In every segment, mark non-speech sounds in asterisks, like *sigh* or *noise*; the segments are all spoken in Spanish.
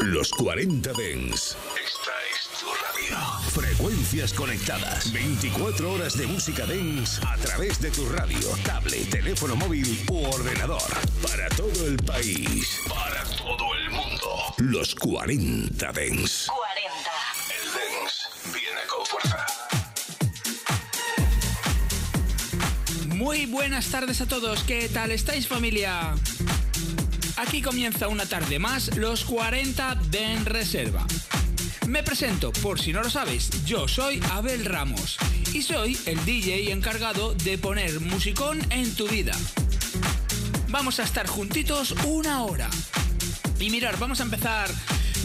Los 40 Dens. Esta es tu radio. Frecuencias conectadas. 24 horas de música dance a través de tu radio, tablet, teléfono móvil u ordenador. Para todo el país. Para todo el mundo. Los 40 Dens. 40. El dance viene con fuerza. Muy buenas tardes a todos, ¿qué tal estáis familia? Aquí comienza una tarde más, los 40 de En Reserva. Me presento, por si no lo sabes, yo soy Abel Ramos y soy el DJ encargado de poner musicón en tu vida. Vamos a estar juntitos una hora. Y mirar, vamos a empezar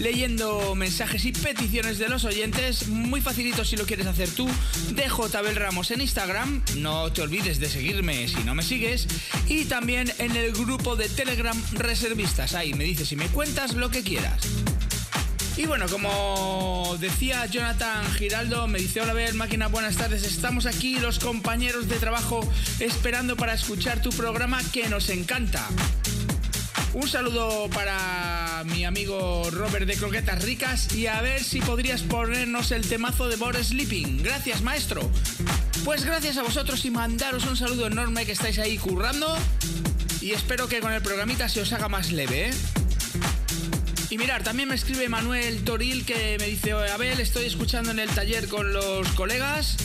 leyendo mensajes y peticiones de los oyentes. Muy facilito si lo quieres hacer tú. Dejo Tabel Ramos en Instagram. No te olvides de seguirme si no me sigues. Y también en el grupo de Telegram Reservistas. Ahí me dices y me cuentas lo que quieras. Y bueno, como decía Jonathan Giraldo, me dice, hola Abel, máquina, buenas tardes. Estamos aquí los compañeros de trabajo esperando para escuchar tu programa que nos encanta. Un saludo para mi amigo Robert de Croquetas Ricas y a ver si podrías ponernos el temazo de Bored Sleeping. Gracias, maestro. Pues gracias a vosotros y mandaros un saludo enorme que estáis ahí currando y espero que con el programita se os haga más leve, ¿eh? Y mirar, también me escribe Manuel Toril que me dice, Abel, estoy escuchando en el taller con los colegas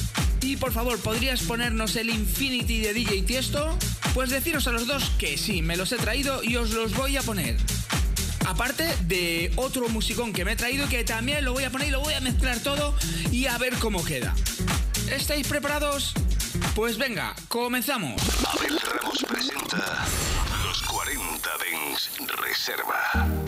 y por favor, ¿podrías ponernos el Infinity de DJ Tiesto? Pues deciros a los dos que sí, me los he traído y os los voy a poner. Aparte de otro musicón que me he traído que también lo voy a poner y lo voy a mezclar todo y a ver cómo queda. ¿Estáis preparados? Pues venga, comenzamos. Abel Ramos presenta Los 40 Dens Reserva.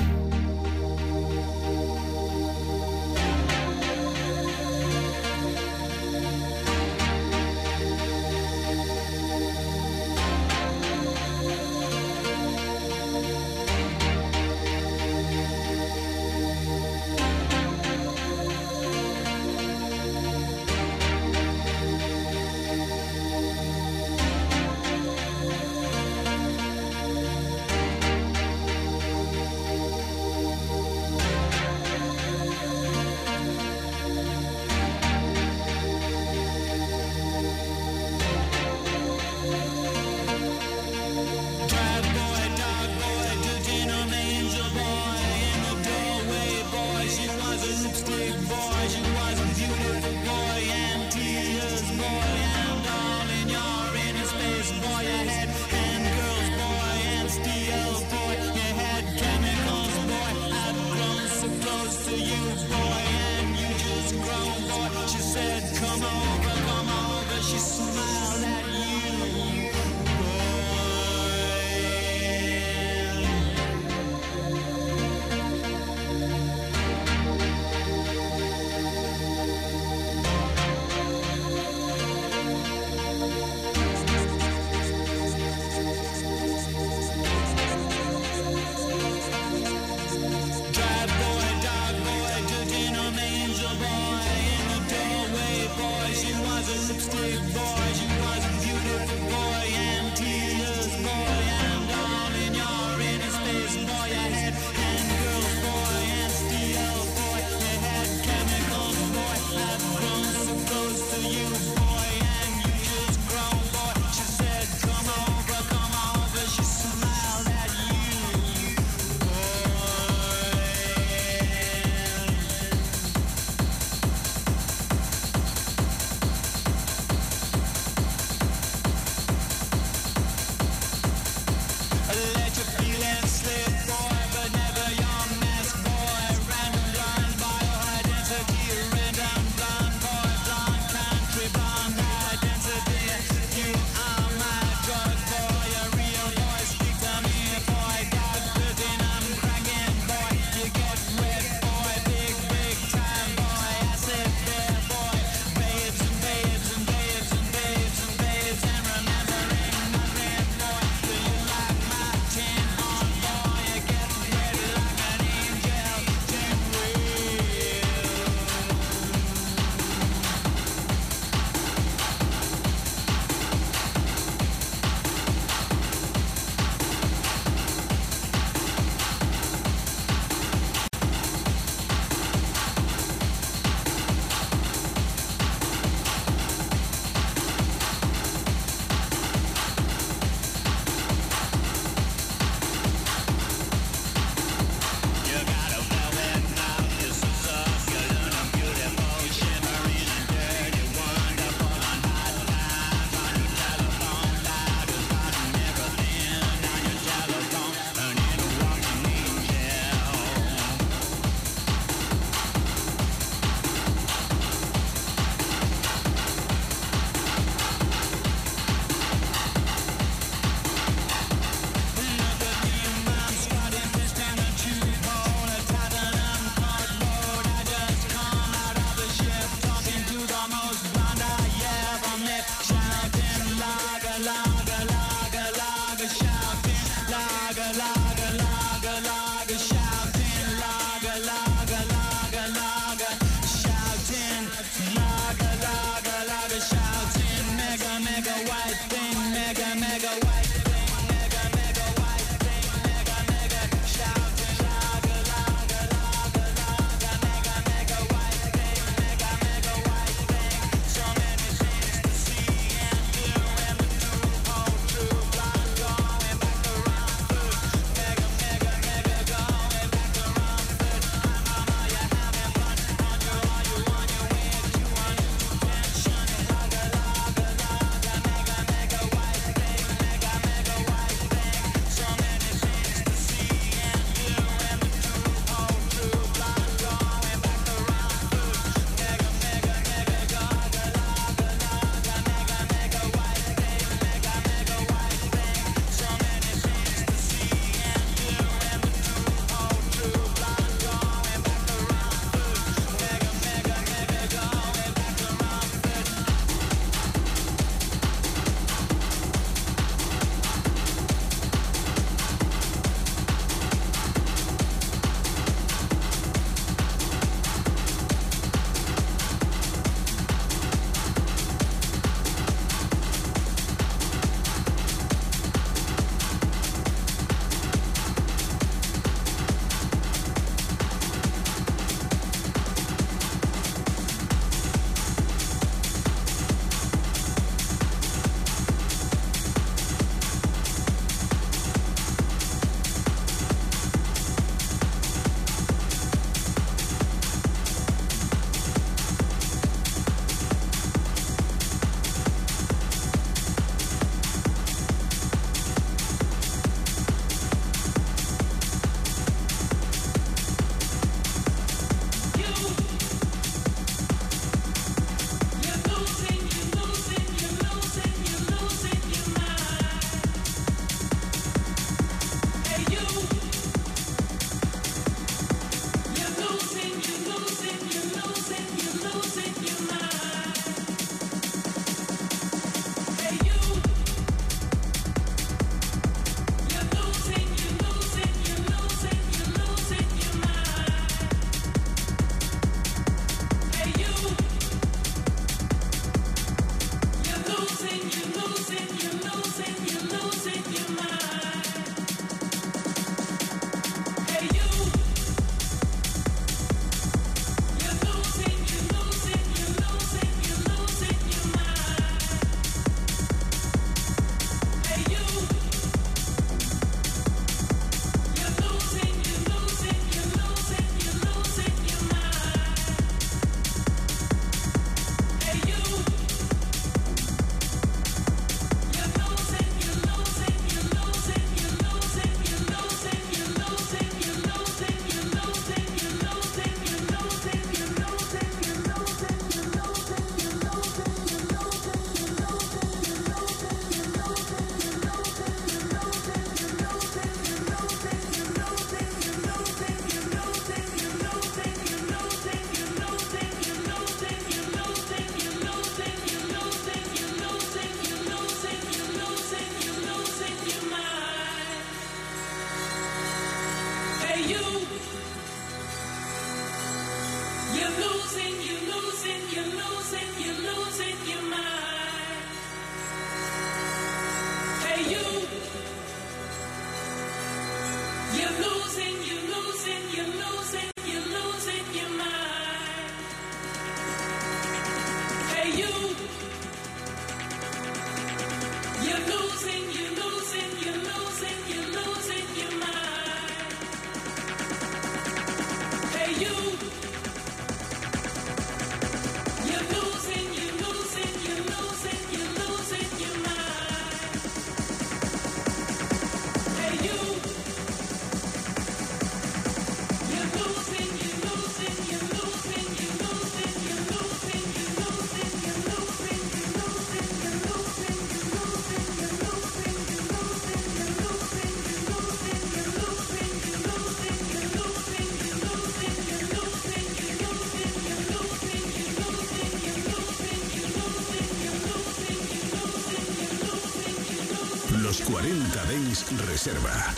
40 Dens Reserva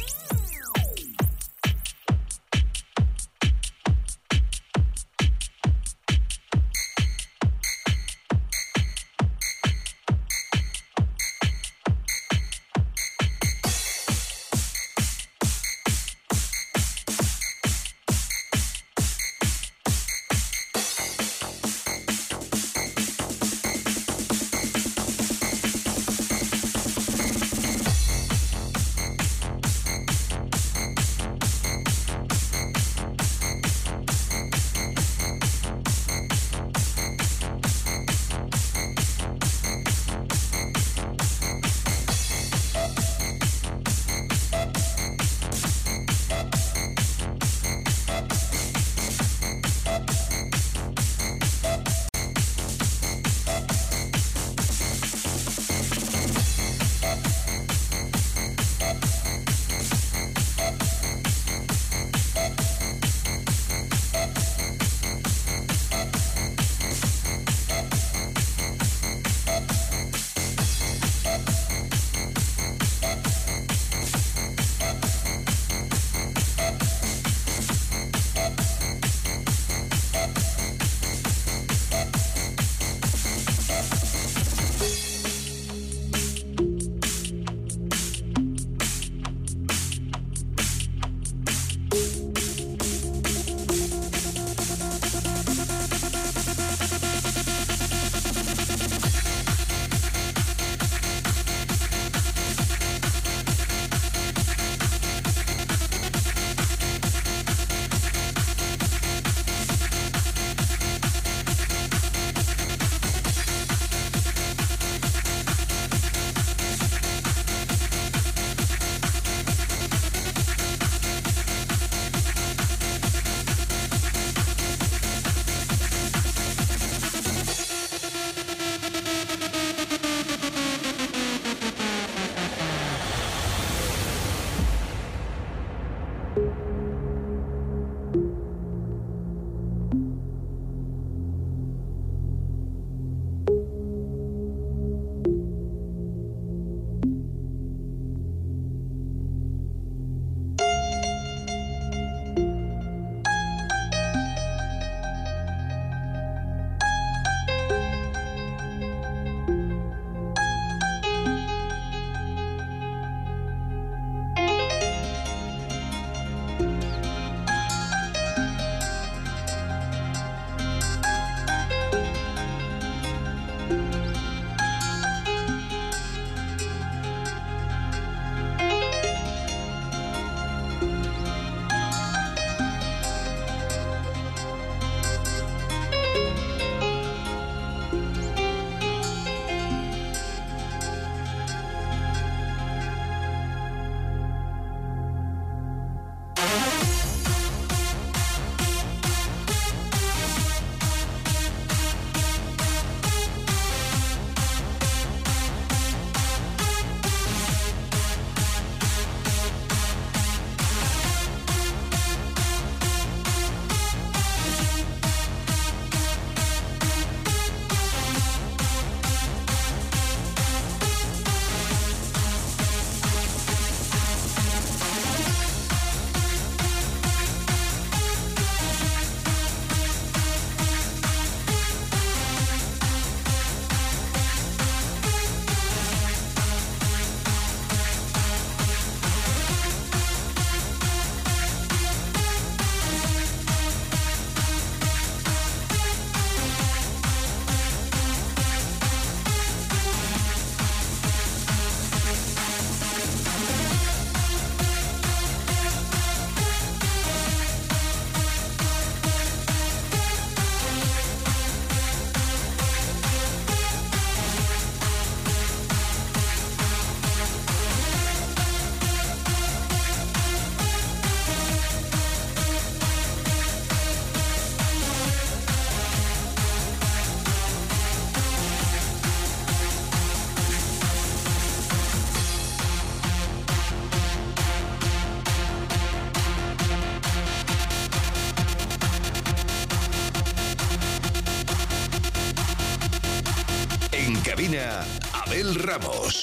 Ramos.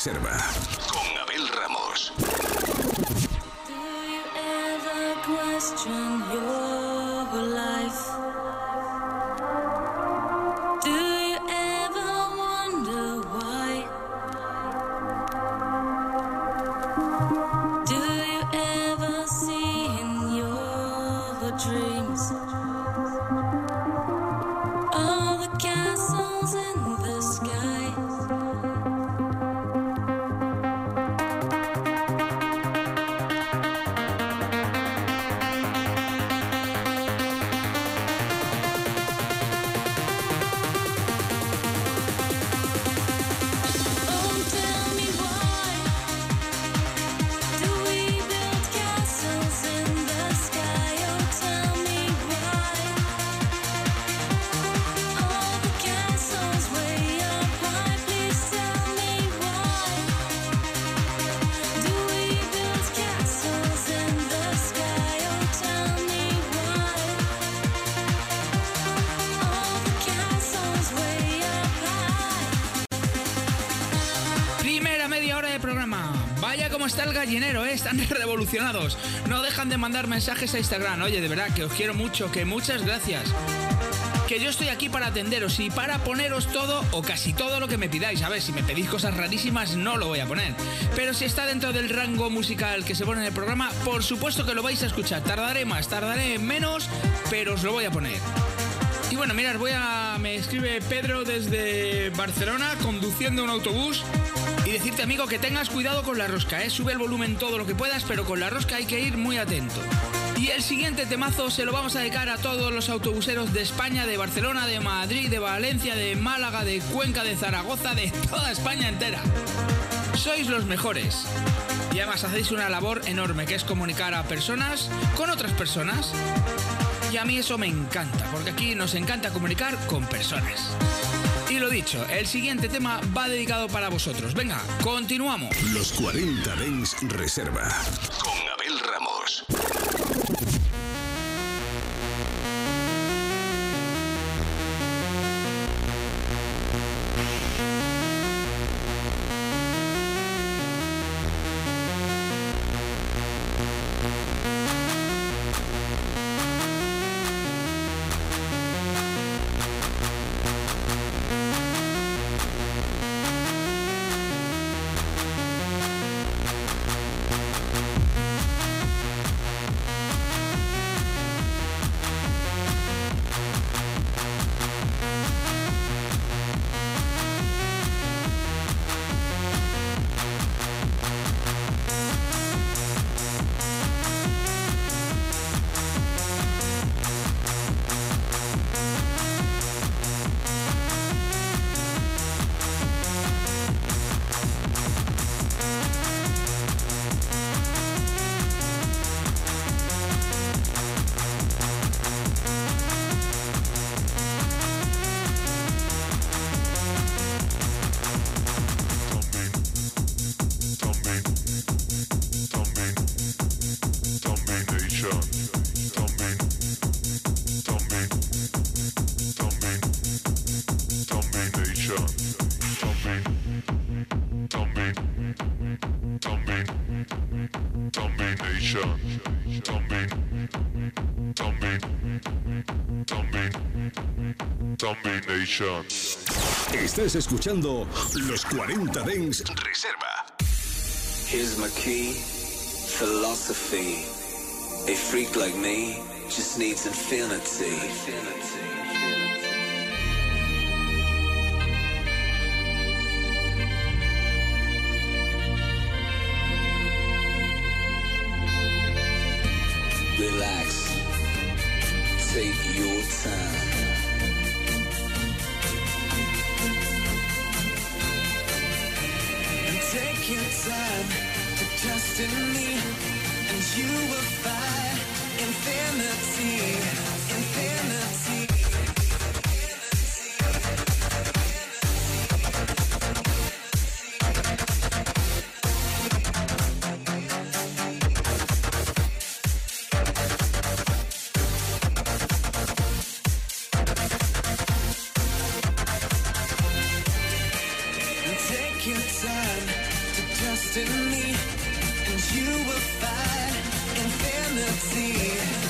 Reserva están *laughs* revolucionados. No dejan de mandar mensajes a Instagram. Oye, de verdad, que os quiero mucho, que muchas gracias. Que yo estoy aquí para atenderos y para poneros todo o casi todo lo que me pidáis. A ver, si me pedís cosas rarísimas no lo voy a poner. Pero si está dentro del rango musical que se pone en el programa, por supuesto que lo vais a escuchar. Tardaré más, tardaré menos, pero os lo voy a poner. Y bueno, mirad, voy a. Me escribe Pedro desde Barcelona conduciendo un autobús y decirte, amigo, que tengas cuidado con la rosca, ¿eh? Sube el volumen todo lo que puedas, pero con la rosca hay que ir muy atento. Y el siguiente temazo se lo vamos a dedicar a todos los autobuseros de España, de Barcelona, de Madrid, de Valencia, de Málaga, de Cuenca, de Zaragoza, de toda España entera. Sois los mejores. Y además hacéis una labor enorme, que es comunicar a personas con otras personas. Y a mí eso me encanta, porque aquí nos encanta comunicar con personas. Y lo dicho, el siguiente tema va dedicado para vosotros. Venga, continuamos. Los 40 Dens Reserva con Abel Ramos. Estás escuchando los 40 Dens Reserva. Here's my key, philosophy. A freak like me just needs infinity. Relax. Take your time to trust in me, and you will find infinity.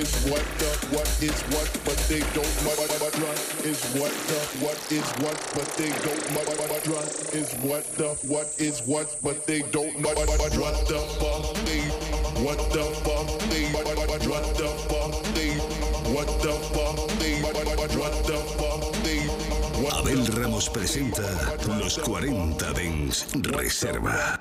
is what the what is what, but they don't mud mud run is what the what is what, but they don't mud mud run is what the what is what, but they don't mud mud run. The fuck they what the fuck they mud mud run. The fuck they what the fuck they mud mud run. The fuck they Abel Ramos presenta Los 40 Dens Reserva.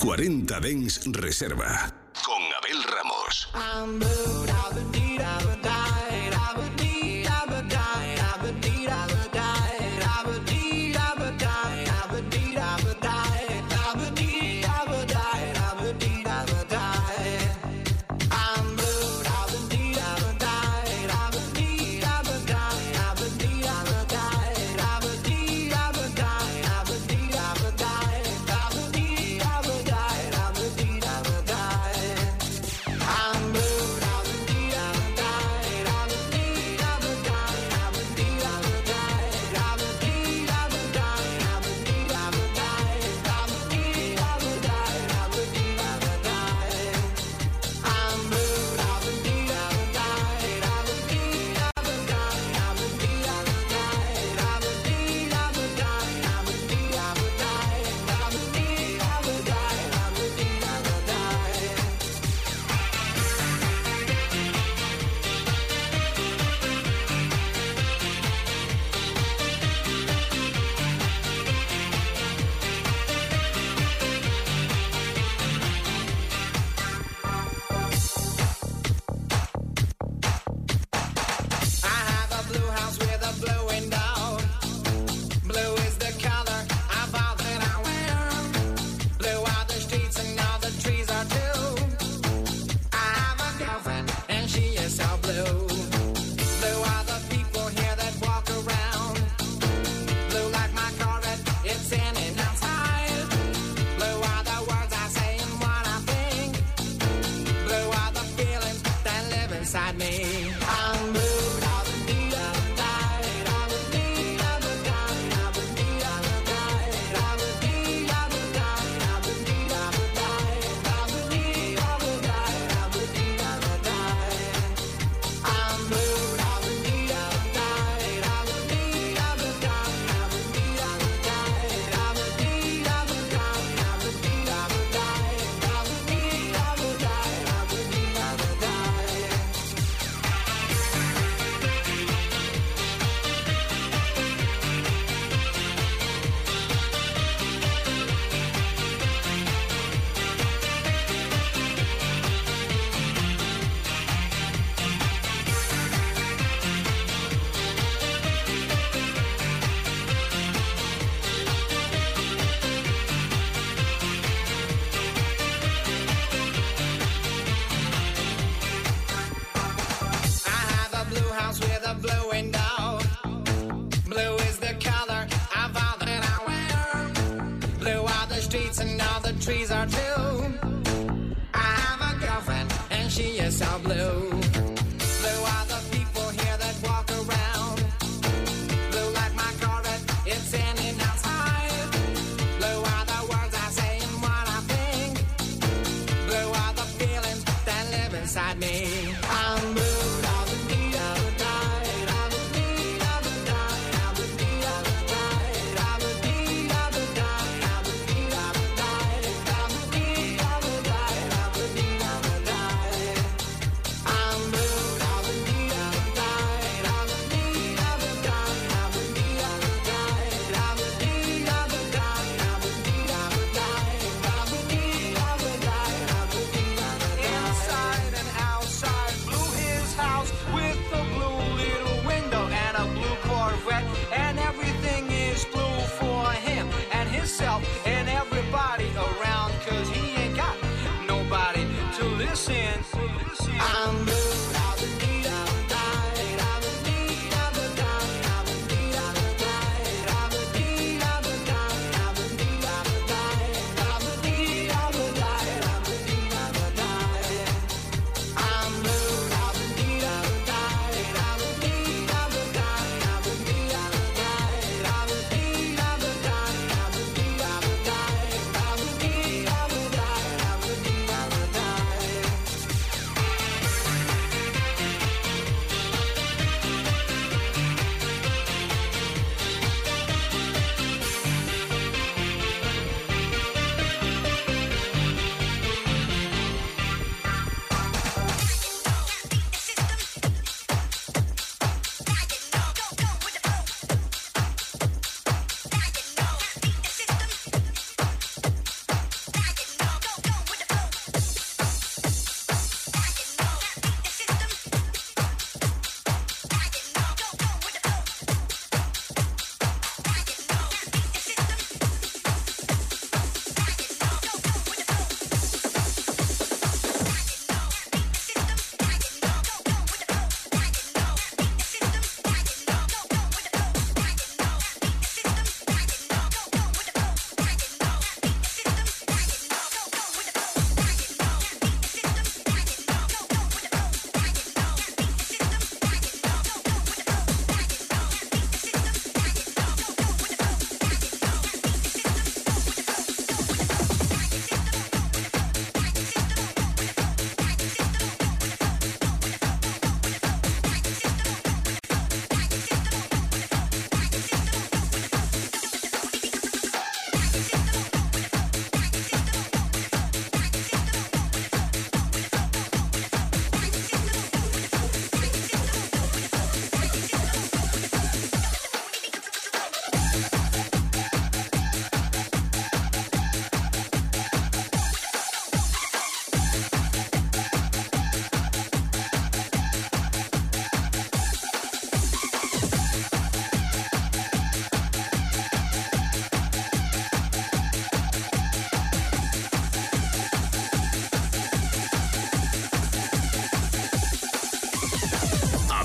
40 Dens Reserva. tell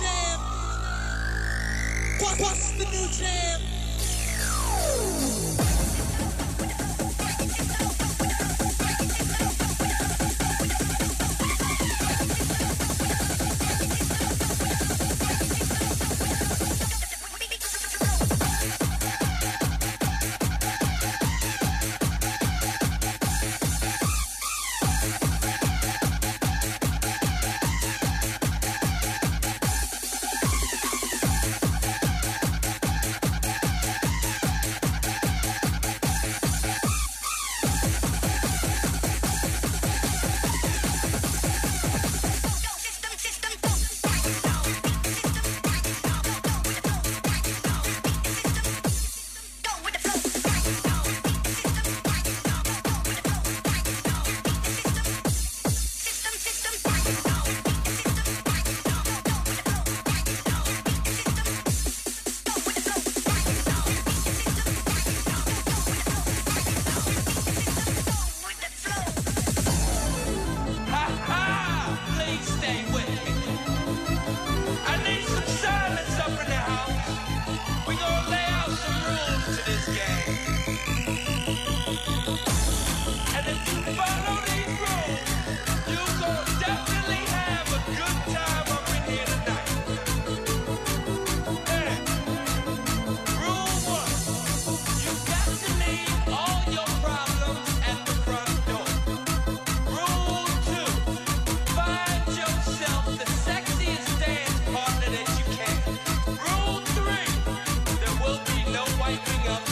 Jam. Bust the new jam. fighting up.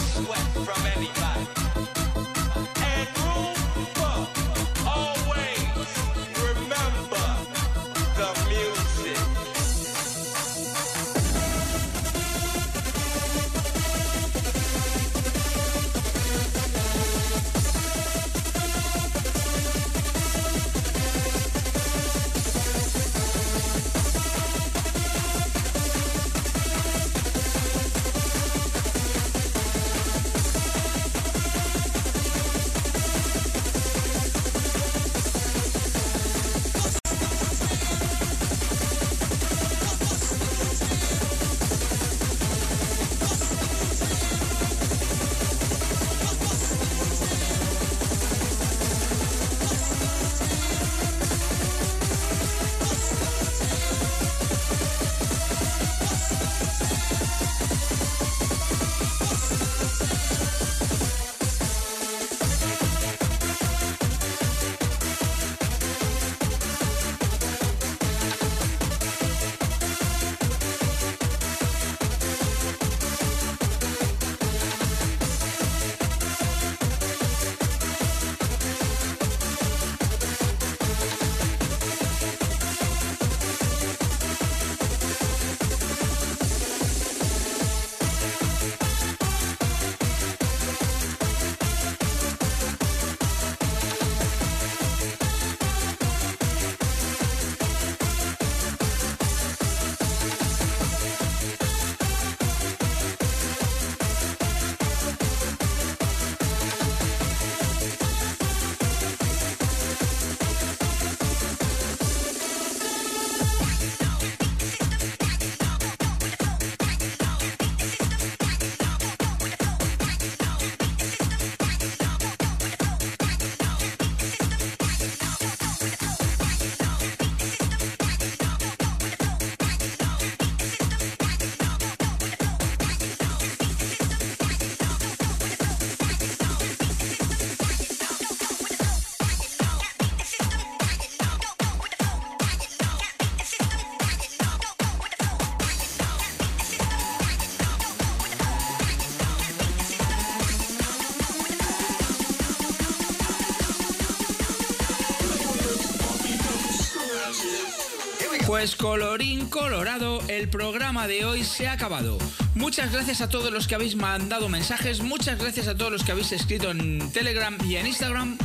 Pues colorín colorado, el programa de hoy se ha acabado. Muchas gracias a todos los que habéis mandado mensajes, muchas gracias a todos los que habéis escrito en Telegram y en Instagram.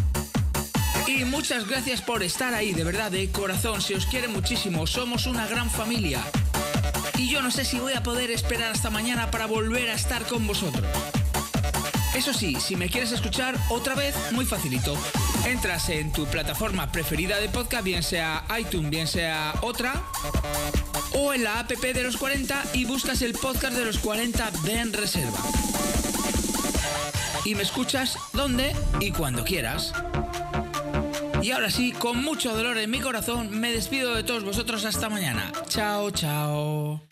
Y muchas gracias por estar ahí, de verdad, de corazón, se os quiere muchísimo, somos una gran familia. Y yo no sé si voy a poder esperar hasta mañana para volver a estar con vosotros. Eso sí, si me quieres escuchar otra vez, muy facilito. Entras en tu plataforma preferida de podcast, bien sea iTunes, bien sea otra, o en la app de los 40 y buscas el podcast de los 40 de en reserva. Y me escuchas donde y cuando quieras. Y ahora sí, con mucho dolor en mi corazón, me despido de todos vosotros hasta mañana. Chao, chao.